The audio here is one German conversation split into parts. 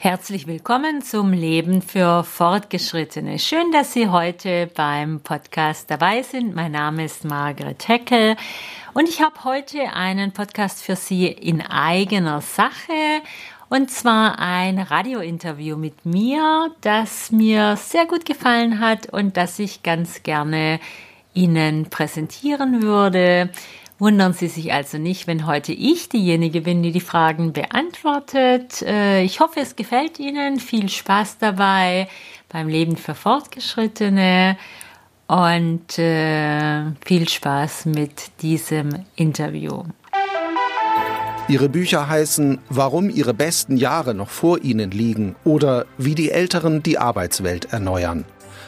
Herzlich willkommen zum Leben für Fortgeschrittene. Schön, dass Sie heute beim Podcast dabei sind. Mein Name ist Margaret Heckel und ich habe heute einen Podcast für Sie in eigener Sache und zwar ein Radiointerview mit mir, das mir sehr gut gefallen hat und das ich ganz gerne Ihnen präsentieren würde. Wundern Sie sich also nicht, wenn heute ich diejenige bin, die die Fragen beantwortet. Äh, ich hoffe, es gefällt Ihnen. Viel Spaß dabei beim Leben für Fortgeschrittene und äh, viel Spaß mit diesem Interview. Ihre Bücher heißen Warum Ihre besten Jahre noch vor Ihnen liegen oder Wie die Älteren die Arbeitswelt erneuern.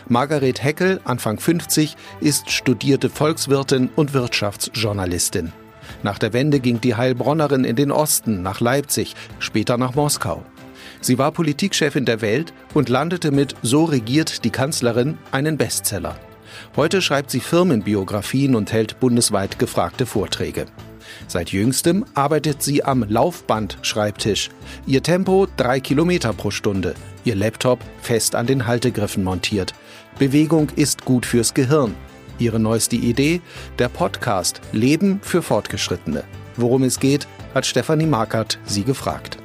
Margaret Heckel, Anfang 50, ist studierte Volkswirtin und Wirtschaftsjournalistin. Nach der Wende ging die Heilbronnerin in den Osten, nach Leipzig, später nach Moskau. Sie war Politikchefin der Welt und landete mit So regiert die Kanzlerin einen Bestseller. Heute schreibt sie Firmenbiografien und hält bundesweit gefragte Vorträge. Seit jüngstem arbeitet sie am Laufband-Schreibtisch. Ihr Tempo drei Kilometer pro Stunde. Ihr Laptop fest an den Haltegriffen montiert. Bewegung ist gut fürs Gehirn. Ihre neueste Idee? Der Podcast Leben für Fortgeschrittene. Worum es geht, hat Stefanie Markert sie gefragt.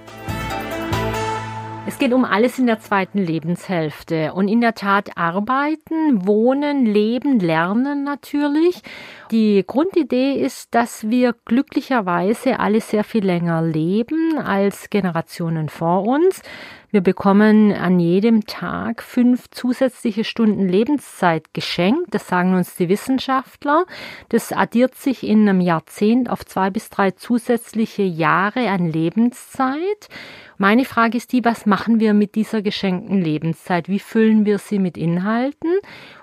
Es geht um alles in der zweiten Lebenshälfte. Und in der Tat arbeiten, wohnen, leben, lernen natürlich. Die Grundidee ist, dass wir glücklicherweise alle sehr viel länger leben als Generationen vor uns. Wir bekommen an jedem Tag fünf zusätzliche Stunden Lebenszeit geschenkt. Das sagen uns die Wissenschaftler. Das addiert sich in einem Jahrzehnt auf zwei bis drei zusätzliche Jahre an Lebenszeit. Meine Frage ist die, was machen wir mit dieser geschenkten Lebenszeit? Wie füllen wir sie mit Inhalten?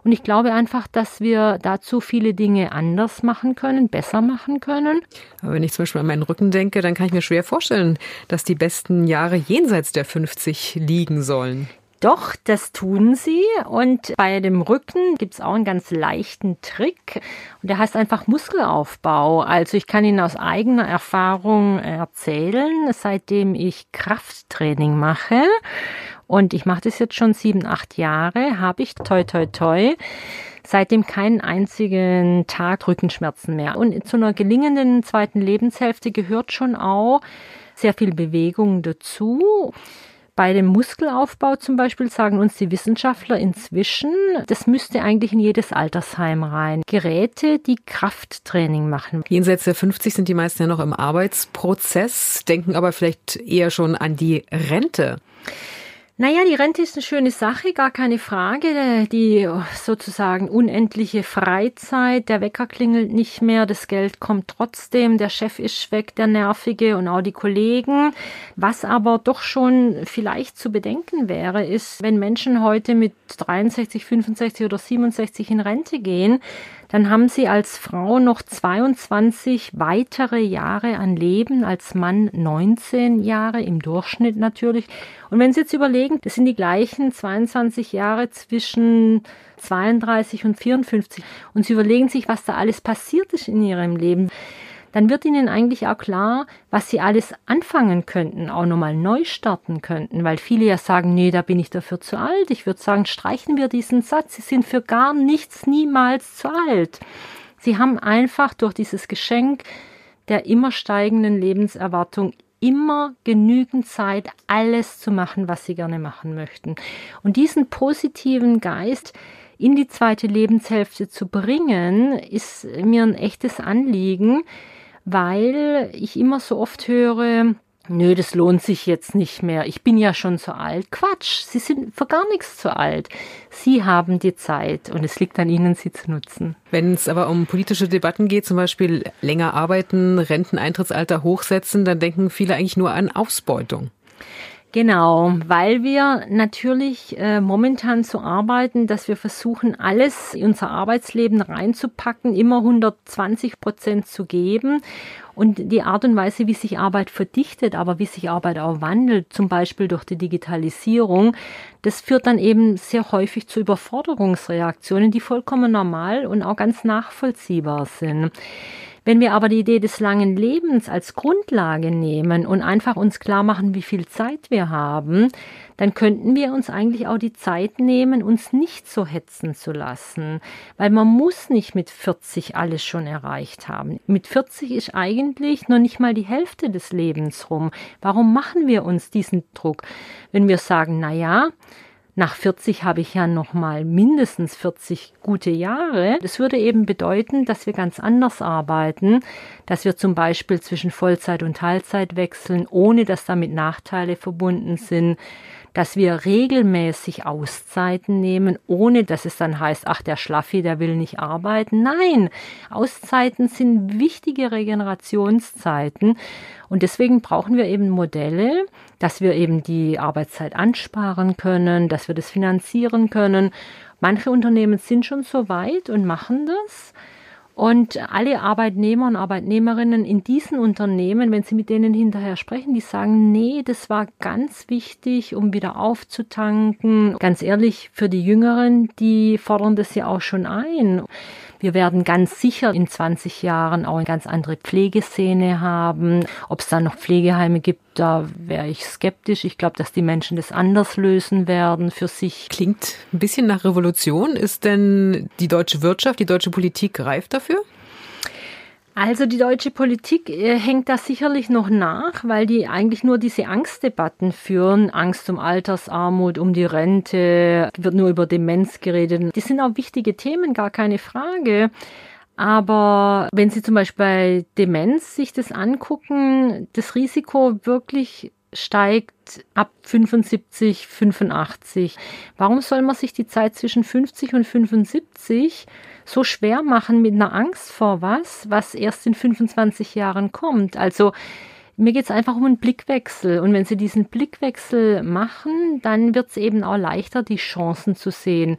Und ich glaube einfach, dass wir dazu viele Dinge anders machen können, besser machen können. Aber wenn ich zum Beispiel an meinen Rücken denke, dann kann ich mir schwer vorstellen, dass die besten Jahre jenseits der 50 liegen sollen. Doch, das tun sie. Und bei dem Rücken gibt es auch einen ganz leichten Trick. Und der heißt einfach Muskelaufbau. Also ich kann Ihnen aus eigener Erfahrung erzählen, seitdem ich Krafttraining mache. Und ich mache das jetzt schon sieben, acht Jahre, habe ich toi toi toi seitdem keinen einzigen Tag Rückenschmerzen mehr. Und zu einer gelingenden zweiten Lebenshälfte gehört schon auch sehr viel Bewegung dazu. Bei dem Muskelaufbau zum Beispiel sagen uns die Wissenschaftler inzwischen, das müsste eigentlich in jedes Altersheim rein. Geräte, die Krafttraining machen. Jenseits der 50 sind die meisten ja noch im Arbeitsprozess, denken aber vielleicht eher schon an die Rente. Naja, die Rente ist eine schöne Sache, gar keine Frage. Die sozusagen unendliche Freizeit, der Wecker klingelt nicht mehr, das Geld kommt trotzdem, der Chef ist weg, der Nervige und auch die Kollegen. Was aber doch schon vielleicht zu bedenken wäre, ist, wenn Menschen heute mit 63, 65 oder 67 in Rente gehen, dann haben sie als Frau noch 22 weitere Jahre an Leben, als Mann 19 Jahre im Durchschnitt natürlich. Und wenn Sie jetzt überlegen, das sind die gleichen 22 Jahre zwischen 32 und 54 und Sie überlegen sich, was da alles passiert ist in Ihrem Leben dann wird ihnen eigentlich auch klar, was sie alles anfangen könnten, auch nochmal neu starten könnten, weil viele ja sagen, nee, da bin ich dafür zu alt. Ich würde sagen, streichen wir diesen Satz. Sie sind für gar nichts niemals zu alt. Sie haben einfach durch dieses Geschenk der immer steigenden Lebenserwartung immer genügend Zeit, alles zu machen, was sie gerne machen möchten. Und diesen positiven Geist, in die zweite Lebenshälfte zu bringen, ist mir ein echtes Anliegen, weil ich immer so oft höre, Nö, das lohnt sich jetzt nicht mehr. Ich bin ja schon so alt. Quatsch, Sie sind für gar nichts zu alt. Sie haben die Zeit und es liegt an Ihnen, sie zu nutzen. Wenn es aber um politische Debatten geht, zum Beispiel länger arbeiten, Renteneintrittsalter hochsetzen, dann denken viele eigentlich nur an Ausbeutung. Genau, weil wir natürlich äh, momentan so arbeiten, dass wir versuchen, alles in unser Arbeitsleben reinzupacken, immer 120 Prozent zu geben. Und die Art und Weise, wie sich Arbeit verdichtet, aber wie sich Arbeit auch wandelt, zum Beispiel durch die Digitalisierung, das führt dann eben sehr häufig zu Überforderungsreaktionen, die vollkommen normal und auch ganz nachvollziehbar sind. Wenn wir aber die Idee des langen Lebens als Grundlage nehmen und einfach uns klar machen, wie viel Zeit wir haben, dann könnten wir uns eigentlich auch die Zeit nehmen, uns nicht so hetzen zu lassen. Weil man muss nicht mit 40 alles schon erreicht haben. Mit 40 ist eigentlich noch nicht mal die Hälfte des Lebens rum. Warum machen wir uns diesen Druck? Wenn wir sagen, na ja, nach 40 habe ich ja noch mal mindestens 40 gute Jahre. Das würde eben bedeuten, dass wir ganz anders arbeiten, dass wir zum Beispiel zwischen Vollzeit und Teilzeit wechseln, ohne dass damit Nachteile verbunden sind, dass wir regelmäßig Auszeiten nehmen, ohne dass es dann heißt, ach, der Schlaffi, der will nicht arbeiten. Nein, Auszeiten sind wichtige Regenerationszeiten und deswegen brauchen wir eben Modelle, dass wir eben die Arbeitszeit ansparen können, dass wir das finanzieren können. Manche Unternehmen sind schon so weit und machen das. Und alle Arbeitnehmer und Arbeitnehmerinnen in diesen Unternehmen, wenn Sie mit denen hinterher sprechen, die sagen, nee, das war ganz wichtig, um wieder aufzutanken. Ganz ehrlich, für die Jüngeren, die fordern das ja auch schon ein. Wir werden ganz sicher in 20 Jahren auch eine ganz andere Pflegeszene haben. Ob es da noch Pflegeheime gibt, da wäre ich skeptisch. Ich glaube, dass die Menschen das anders lösen werden für sich. Klingt ein bisschen nach Revolution. Ist denn die deutsche Wirtschaft, die deutsche Politik reif dafür? Also die deutsche Politik äh, hängt da sicherlich noch nach, weil die eigentlich nur diese Angstdebatten führen. Angst um Altersarmut, um die Rente, wird nur über Demenz geredet. Die sind auch wichtige Themen, gar keine Frage. Aber wenn Sie zum Beispiel bei Demenz sich das angucken, das Risiko wirklich steigt ab 75, 85. Warum soll man sich die Zeit zwischen 50 und 75 so schwer machen mit einer Angst vor was, was erst in 25 Jahren kommt. Also mir geht es einfach um einen Blickwechsel. Und wenn Sie diesen Blickwechsel machen, dann wird es eben auch leichter, die Chancen zu sehen.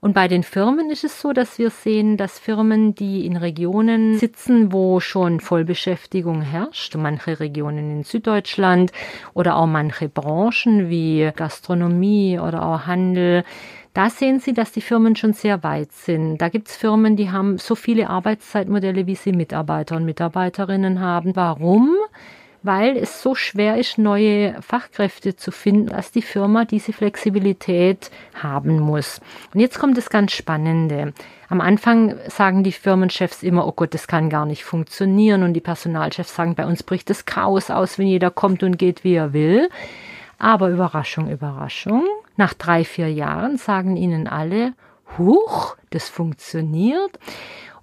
Und bei den Firmen ist es so, dass wir sehen, dass Firmen, die in Regionen sitzen, wo schon Vollbeschäftigung herrscht, manche Regionen in Süddeutschland oder auch manche Branchen wie Gastronomie oder auch Handel, da sehen Sie, dass die Firmen schon sehr weit sind. Da gibt es Firmen, die haben so viele Arbeitszeitmodelle, wie sie Mitarbeiter und Mitarbeiterinnen haben. Warum? Weil es so schwer ist, neue Fachkräfte zu finden, dass die Firma diese Flexibilität haben muss. Und jetzt kommt das ganz Spannende. Am Anfang sagen die Firmenchefs immer, oh Gott, das kann gar nicht funktionieren. Und die Personalchefs sagen, bei uns bricht das Chaos aus, wenn jeder kommt und geht, wie er will. Aber Überraschung, Überraschung. Nach drei, vier Jahren sagen ihnen alle, huch, das funktioniert.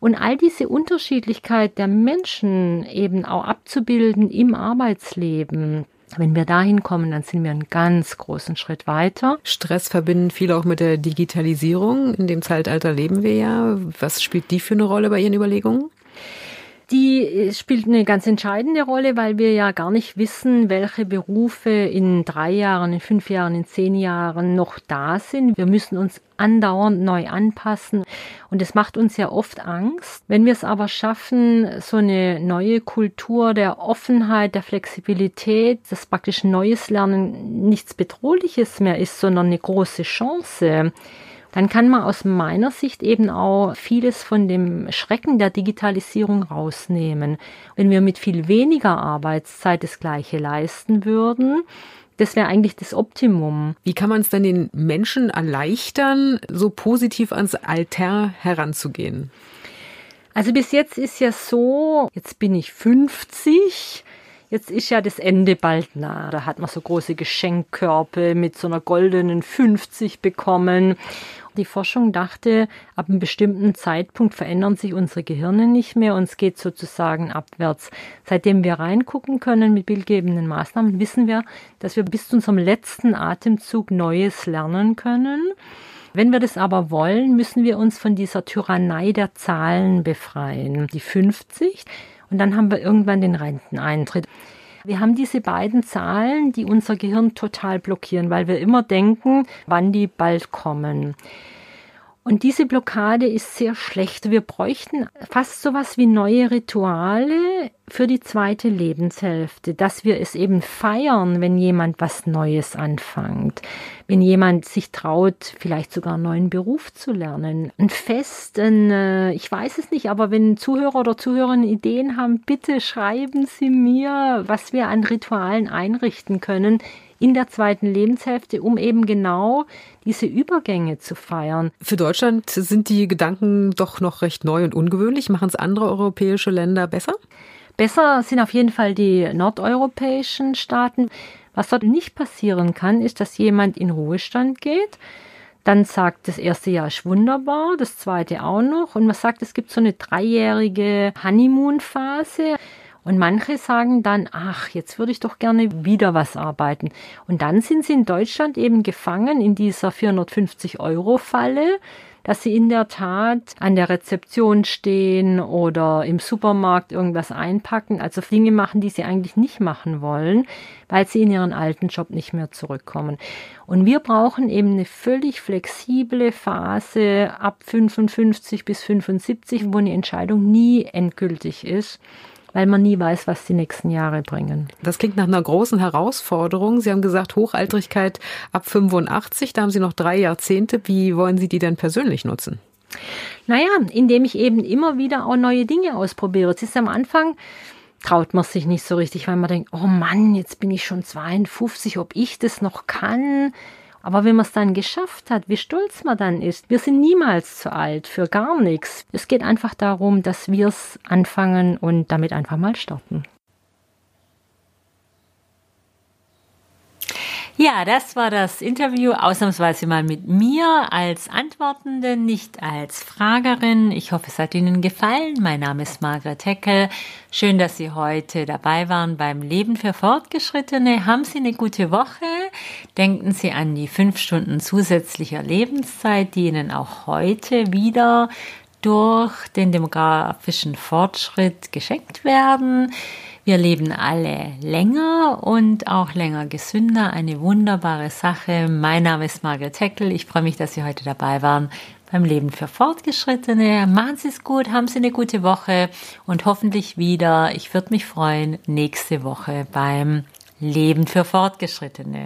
Und all diese Unterschiedlichkeit der Menschen eben auch abzubilden im Arbeitsleben, wenn wir dahin kommen, dann sind wir einen ganz großen Schritt weiter. Stress verbinden viele auch mit der Digitalisierung. In dem Zeitalter leben wir ja. Was spielt die für eine Rolle bei Ihren Überlegungen? Die äh, spielt eine ganz entscheidende Rolle, weil wir ja gar nicht wissen, welche Berufe in drei Jahren, in fünf Jahren, in zehn Jahren noch da sind. Wir müssen uns andauernd neu anpassen. Und es macht uns ja oft Angst. Wenn wir es aber schaffen, so eine neue Kultur der Offenheit, der Flexibilität, dass praktisch neues Lernen nichts Bedrohliches mehr ist, sondern eine große Chance, dann kann man aus meiner Sicht eben auch vieles von dem Schrecken der Digitalisierung rausnehmen. Wenn wir mit viel weniger Arbeitszeit das Gleiche leisten würden, das wäre eigentlich das Optimum. Wie kann man es denn den Menschen erleichtern, so positiv ans Alter heranzugehen? Also bis jetzt ist ja so, jetzt bin ich 50. Jetzt ist ja das Ende bald nah. Da hat man so große Geschenkkörpe mit so einer goldenen 50 bekommen. Die Forschung dachte, ab einem bestimmten Zeitpunkt verändern sich unsere Gehirne nicht mehr und es geht sozusagen abwärts. Seitdem wir reingucken können mit bildgebenden Maßnahmen, wissen wir, dass wir bis zu unserem letzten Atemzug Neues lernen können. Wenn wir das aber wollen, müssen wir uns von dieser Tyrannei der Zahlen befreien. Die 50 und dann haben wir irgendwann den Renteneintritt. Wir haben diese beiden Zahlen, die unser Gehirn total blockieren, weil wir immer denken, wann die bald kommen. Und diese Blockade ist sehr schlecht. Wir bräuchten fast sowas wie neue Rituale für die zweite Lebenshälfte, dass wir es eben feiern, wenn jemand was Neues anfängt, wenn jemand sich traut, vielleicht sogar einen neuen Beruf zu lernen. Ein Fest, ein, äh, ich weiß es nicht, aber wenn Zuhörer oder Zuhörerinnen Ideen haben, bitte schreiben Sie mir, was wir an Ritualen einrichten können, in der zweiten Lebenshälfte, um eben genau diese Übergänge zu feiern. Für Deutschland sind die Gedanken doch noch recht neu und ungewöhnlich. Machen es andere europäische Länder besser? Besser sind auf jeden Fall die nordeuropäischen Staaten. Was dort nicht passieren kann, ist, dass jemand in Ruhestand geht, dann sagt, das erste Jahr ist wunderbar, das zweite auch noch. Und man sagt, es gibt so eine dreijährige Honeymoon-Phase. Und manche sagen dann, ach, jetzt würde ich doch gerne wieder was arbeiten. Und dann sind sie in Deutschland eben gefangen in dieser 450 Euro Falle, dass sie in der Tat an der Rezeption stehen oder im Supermarkt irgendwas einpacken, also Dinge machen, die sie eigentlich nicht machen wollen, weil sie in ihren alten Job nicht mehr zurückkommen. Und wir brauchen eben eine völlig flexible Phase ab 55 bis 75, wo eine Entscheidung nie endgültig ist weil man nie weiß, was die nächsten Jahre bringen. Das klingt nach einer großen Herausforderung. Sie haben gesagt, Hochaltrigkeit ab 85, da haben Sie noch drei Jahrzehnte. Wie wollen Sie die denn persönlich nutzen? Naja, indem ich eben immer wieder auch neue Dinge ausprobiere. Es ist am Anfang, traut man sich nicht so richtig, weil man denkt, oh Mann, jetzt bin ich schon 52, ob ich das noch kann. Aber wenn man es dann geschafft hat, wie stolz man dann ist, wir sind niemals zu alt für gar nichts. Es geht einfach darum, dass wir es anfangen und damit einfach mal starten. Ja, das war das Interview ausnahmsweise mal mit mir als Antwortende, nicht als Fragerin. Ich hoffe, es hat Ihnen gefallen. Mein Name ist Margret Heckel. Schön, dass Sie heute dabei waren beim Leben für Fortgeschrittene. Haben Sie eine gute Woche? Denken Sie an die fünf Stunden zusätzlicher Lebenszeit, die Ihnen auch heute wieder durch den demografischen Fortschritt geschenkt werden. Wir leben alle länger und auch länger gesünder. Eine wunderbare Sache. Mein Name ist Margaret Heckel. Ich freue mich, dass Sie heute dabei waren beim Leben für Fortgeschrittene. Machen Sie es gut, haben Sie eine gute Woche und hoffentlich wieder. Ich würde mich freuen nächste Woche beim Leben für Fortgeschrittene.